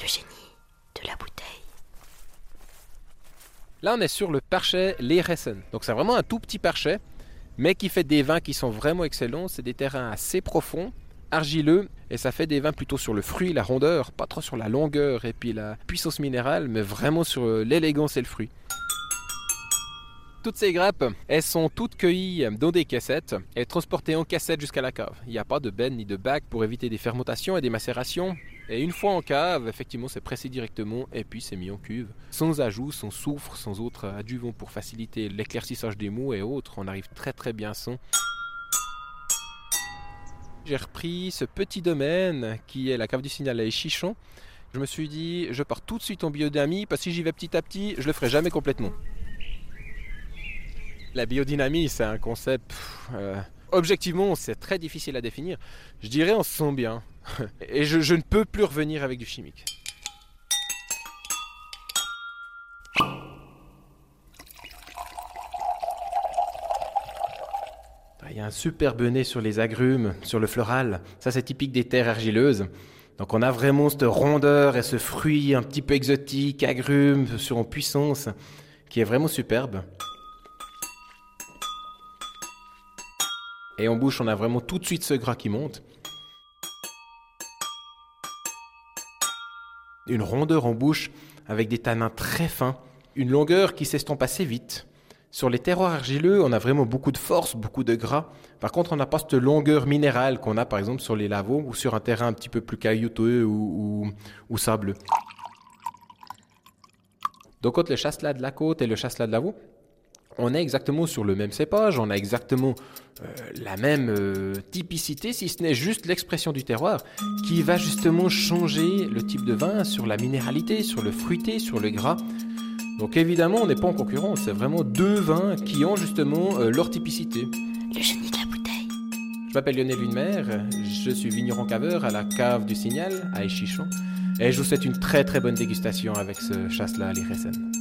Le génie de la bouteille. Là, on est sur le parchet Leressen. Donc, c'est vraiment un tout petit parchet, mais qui fait des vins qui sont vraiment excellents. C'est des terrains assez profonds, argileux, et ça fait des vins plutôt sur le fruit, la rondeur, pas trop sur la longueur et puis la puissance minérale, mais vraiment sur l'élégance et le fruit. Toutes ces grappes, elles sont toutes cueillies dans des cassettes et transportées en cassette jusqu'à la cave. Il n'y a pas de benne ni de bac pour éviter des fermentations et des macérations. Et une fois en cave, effectivement, c'est pressé directement et puis c'est mis en cuve. Sans ajout, sans soufre, sans autres adjuvants pour faciliter l'éclaircissage des mots et autres. On arrive très très bien sans. J'ai repris ce petit domaine qui est la cave du signal à Chichon. Je me suis dit, je pars tout de suite en biodynamie parce que si j'y vais petit à petit, je le ferai jamais complètement. La biodynamie, c'est un concept. Euh, objectivement, c'est très difficile à définir. Je dirais on se sent bien. Et je, ne peux plus revenir avec du chimique. Il y a un superbe nez sur les agrumes, sur le floral. Ça, c'est typique des terres argileuses. Donc, on a vraiment cette rondeur et ce fruit un petit peu exotique, agrumes, sur en puissance, qui est vraiment superbe. Et en bouche, on a vraiment tout de suite ce gras qui monte. Une rondeur en bouche avec des tanins très fins, une longueur qui s'estompe assez vite. Sur les terroirs argileux, on a vraiment beaucoup de force, beaucoup de gras. Par contre, on n'a pas cette longueur minérale qu'on a par exemple sur les lavaux ou sur un terrain un petit peu plus caillouteux ou, ou, sableux. Donc, entre le chasselas de la côte et le chasselas de lavaux, on est exactement sur le même cépage, on a exactement euh, la même euh, typicité, si ce n'est juste l'expression du terroir, qui va justement changer le type de vin sur la minéralité, sur le fruité, sur le gras. Donc évidemment, on n'est pas en concurrence, c'est vraiment deux vins qui ont justement euh, leur typicité. Le génie de la bouteille. Je m'appelle Lionel Lunemer, je suis vigneron caveur à la cave du Signal, à Échichon, et je vous souhaite une très très bonne dégustation avec ce chasse-là à.